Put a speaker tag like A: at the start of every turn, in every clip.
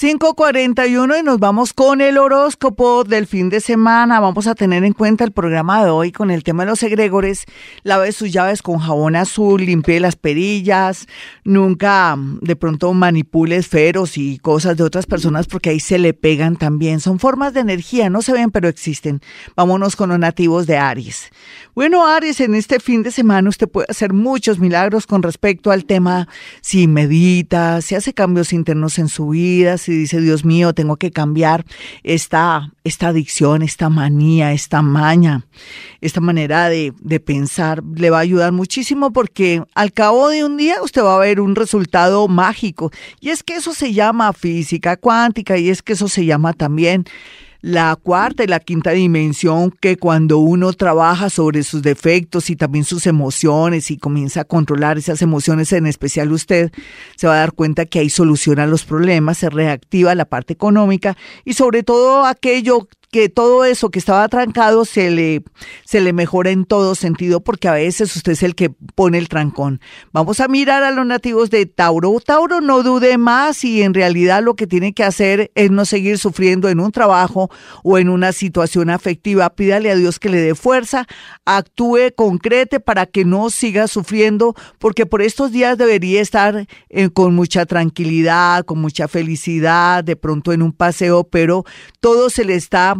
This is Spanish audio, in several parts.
A: ...5.41 y nos vamos con el horóscopo del fin de semana. Vamos a tener en cuenta el programa de hoy con el tema de los egregores. Lave sus llaves con jabón azul, limpie las perillas, nunca de pronto manipule esferos y cosas de otras personas porque ahí se le pegan también. Son formas de energía, no se ven pero existen. Vámonos con los nativos de Aries. Bueno, Aries, en este fin de semana usted puede hacer muchos milagros con respecto al tema si medita, si hace cambios internos en su vida, si dice, Dios mío, tengo que cambiar esta, esta adicción, esta manía, esta maña, esta manera de, de pensar, le va a ayudar muchísimo porque al cabo de un día usted va a ver un resultado mágico. Y es que eso se llama física cuántica y es que eso se llama también la cuarta y la quinta dimensión que cuando uno trabaja sobre sus defectos y también sus emociones y comienza a controlar esas emociones, en especial usted, se va a dar cuenta que ahí soluciona los problemas, se reactiva la parte económica y sobre todo aquello que todo eso que estaba trancado se le, se le mejora en todo sentido porque a veces usted es el que pone el trancón. Vamos a mirar a los nativos de Tauro. Tauro no dude más y en realidad lo que tiene que hacer es no seguir sufriendo en un trabajo o en una situación afectiva. Pídale a Dios que le dé fuerza, actúe, concrete para que no siga sufriendo porque por estos días debería estar eh, con mucha tranquilidad, con mucha felicidad, de pronto en un paseo, pero todo se le está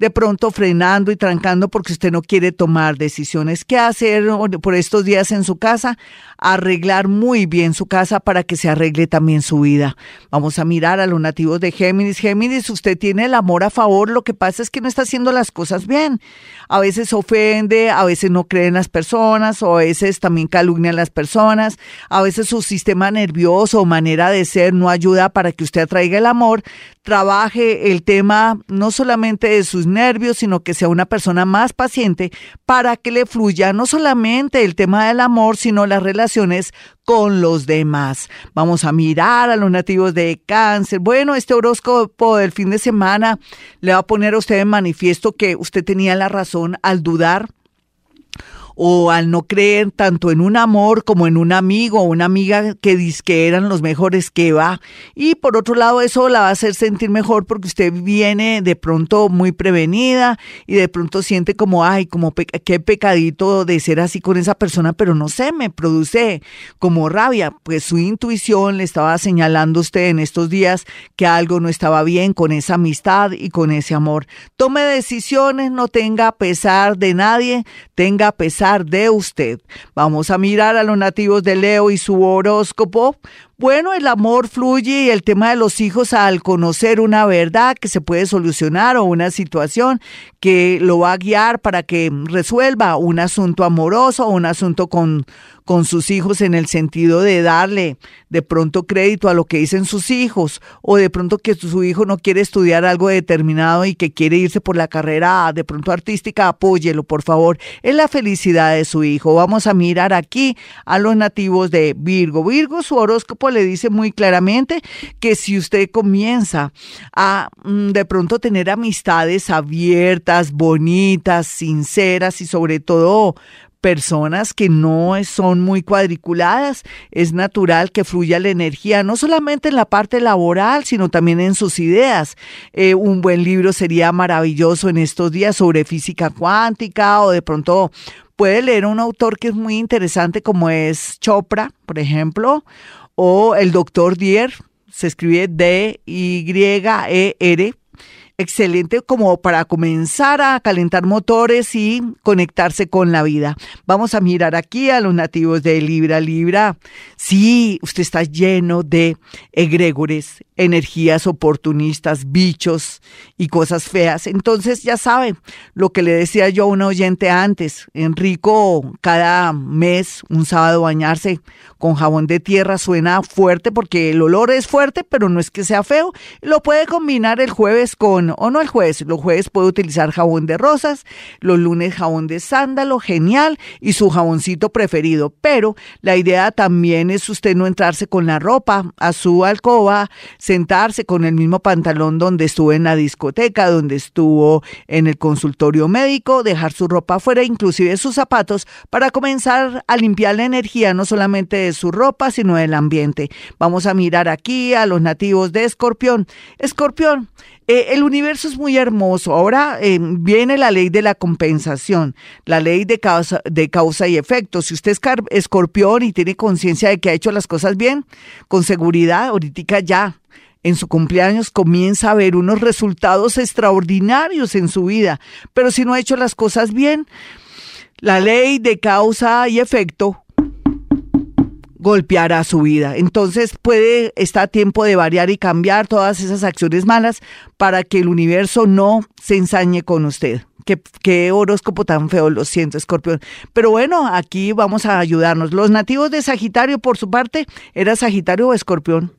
A: de pronto frenando y trancando porque usted no quiere tomar decisiones. ¿Qué hacer por estos días en su casa? Arreglar muy bien su casa para que se arregle también su vida. Vamos a mirar a los nativos de Géminis. Géminis, usted tiene el amor a favor, lo que pasa es que no está haciendo las cosas bien. A veces ofende, a veces no cree en las personas, o a veces también calumnia a las personas, a veces su sistema nervioso o manera de ser no ayuda para que usted atraiga el amor. Trabaje el tema no solamente de sus nervios, sino que sea una persona más paciente para que le fluya no solamente el tema del amor, sino las relaciones con los demás. Vamos a mirar a los nativos de cáncer. Bueno, este horóscopo del fin de semana le va a poner a usted en manifiesto que usted tenía la razón al dudar o al no creer tanto en un amor como en un amigo o una amiga que dice que eran los mejores que va. Y por otro lado, eso la va a hacer sentir mejor porque usted viene de pronto muy prevenida y de pronto siente como, ay, como qué pecadito de ser así con esa persona, pero no sé, me produce como rabia. Pues su intuición le estaba señalando a usted en estos días que algo no estaba bien con esa amistad y con ese amor. Tome decisiones, no tenga pesar de nadie, tenga pesar de usted. Vamos a mirar a los nativos de Leo y su horóscopo. Bueno, el amor fluye y el tema de los hijos al conocer una verdad que se puede solucionar o una situación que lo va a guiar para que resuelva un asunto amoroso o un asunto con, con sus hijos en el sentido de darle de pronto crédito a lo que dicen sus hijos o de pronto que su hijo no quiere estudiar algo determinado y que quiere irse por la carrera de pronto artística, apóyelo por favor. Es la felicidad de su hijo. Vamos a mirar aquí a los nativos de Virgo. Virgo, su horóscopo le dice muy claramente que si usted comienza a mm, de pronto tener amistades abiertas, bonitas, sinceras y sobre todo personas que no son muy cuadriculadas, es natural que fluya la energía, no solamente en la parte laboral, sino también en sus ideas. Eh, un buen libro sería maravilloso en estos días sobre física cuántica o de pronto puede leer un autor que es muy interesante como es Chopra, por ejemplo, o el doctor Dier, se escribe D-Y-E-R. Excelente como para comenzar a calentar motores y conectarse con la vida. Vamos a mirar aquí a los nativos de Libra. Libra, sí, usted está lleno de egregores energías oportunistas, bichos y cosas feas. Entonces ya saben lo que le decía yo a un oyente antes, Enrico cada mes, un sábado bañarse con jabón de tierra suena fuerte porque el olor es fuerte, pero no es que sea feo. Lo puede combinar el jueves con, o no el jueves, los jueves puede utilizar jabón de rosas, los lunes jabón de sándalo, genial, y su jaboncito preferido. Pero la idea también es usted no entrarse con la ropa a su alcoba, sentarse con el mismo pantalón donde estuvo en la discoteca, donde estuvo en el consultorio médico, dejar su ropa afuera, inclusive sus zapatos, para comenzar a limpiar la energía no solamente de su ropa, sino del ambiente. Vamos a mirar aquí a los nativos de Escorpión. Escorpión, eh, el universo es muy hermoso. Ahora eh, viene la ley de la compensación, la ley de causa, de causa y efecto. Si usted es escorpión y tiene conciencia de que ha hecho las cosas bien, con seguridad, ahorita ya en su cumpleaños comienza a ver unos resultados extraordinarios en su vida. Pero si no ha hecho las cosas bien, la ley de causa y efecto golpeará su vida. Entonces puede estar tiempo de variar y cambiar todas esas acciones malas para que el universo no se ensañe con usted. Qué, qué, horóscopo tan feo, lo siento, escorpión. Pero bueno, aquí vamos a ayudarnos. Los nativos de Sagitario, por su parte, ¿era Sagitario o escorpión?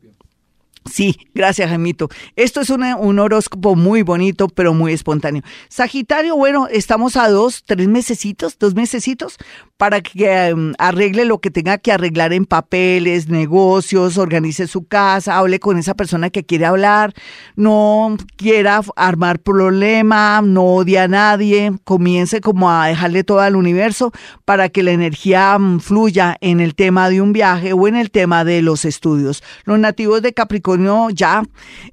A: Sí, gracias, Jaimito. Esto es un horóscopo muy bonito, pero muy espontáneo. Sagitario, bueno, estamos a dos, tres mesecitos, dos mesecitos, para que em, arregle lo que tenga que arreglar en papeles, negocios, organice su casa, hable con esa persona que quiere hablar, no quiera armar problema, no odia a nadie, comience como a dejarle todo al universo para que la energía mm, fluya en el tema de un viaje o en el tema de los estudios. Los nativos de Capricornio ya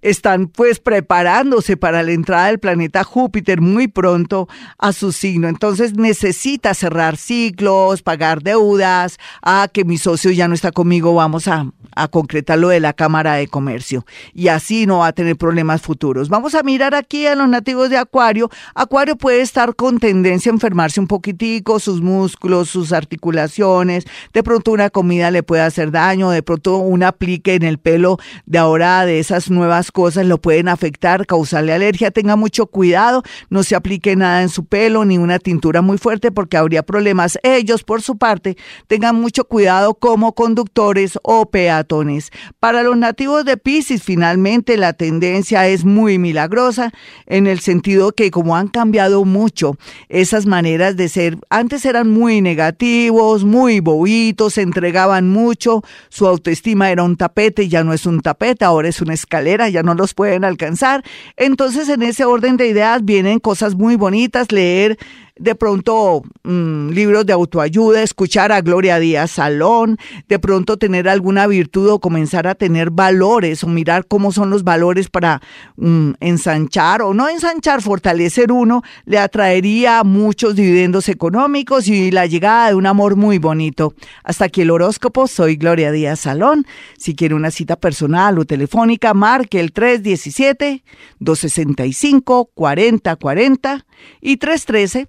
A: están pues preparándose para la entrada del planeta Júpiter muy pronto a su signo. Entonces necesita cerrar ciclos, pagar deudas, ah, que mi socio ya no está conmigo, vamos a, a concretar lo de la Cámara de Comercio. Y así no va a tener problemas futuros. Vamos a mirar aquí a los nativos de Acuario. Acuario puede estar con tendencia a enfermarse un poquitico, sus músculos, sus articulaciones. De pronto una comida le puede hacer daño, de pronto un aplique en el pelo de ahora de esas nuevas cosas lo pueden afectar, causarle alergia. Tenga mucho cuidado, no se aplique nada en su pelo ni una tintura muy fuerte porque habría problemas. Ellos, por su parte, tengan mucho cuidado como conductores o peatones. Para los nativos de Pisces, finalmente la tendencia es muy milagrosa en el sentido que como han cambiado mucho esas maneras de ser, antes eran muy negativos, muy bobitos, se entregaban mucho, su autoestima era un tapete, ya no es un tapete ahora es una escalera, ya no los pueden alcanzar. Entonces, en ese orden de ideas vienen cosas muy bonitas, leer de pronto mm, libros de autoayuda, escuchar a Gloria Díaz Salón, de pronto tener alguna virtud o comenzar a tener valores o mirar cómo son los valores para mm, ensanchar o no ensanchar, fortalecer uno, le atraería muchos dividendos económicos y la llegada de un amor muy bonito. Hasta aquí el horóscopo, soy Gloria Díaz Salón. Si quiere una cita personal o telefónica, marque el 317 265 4040 y 313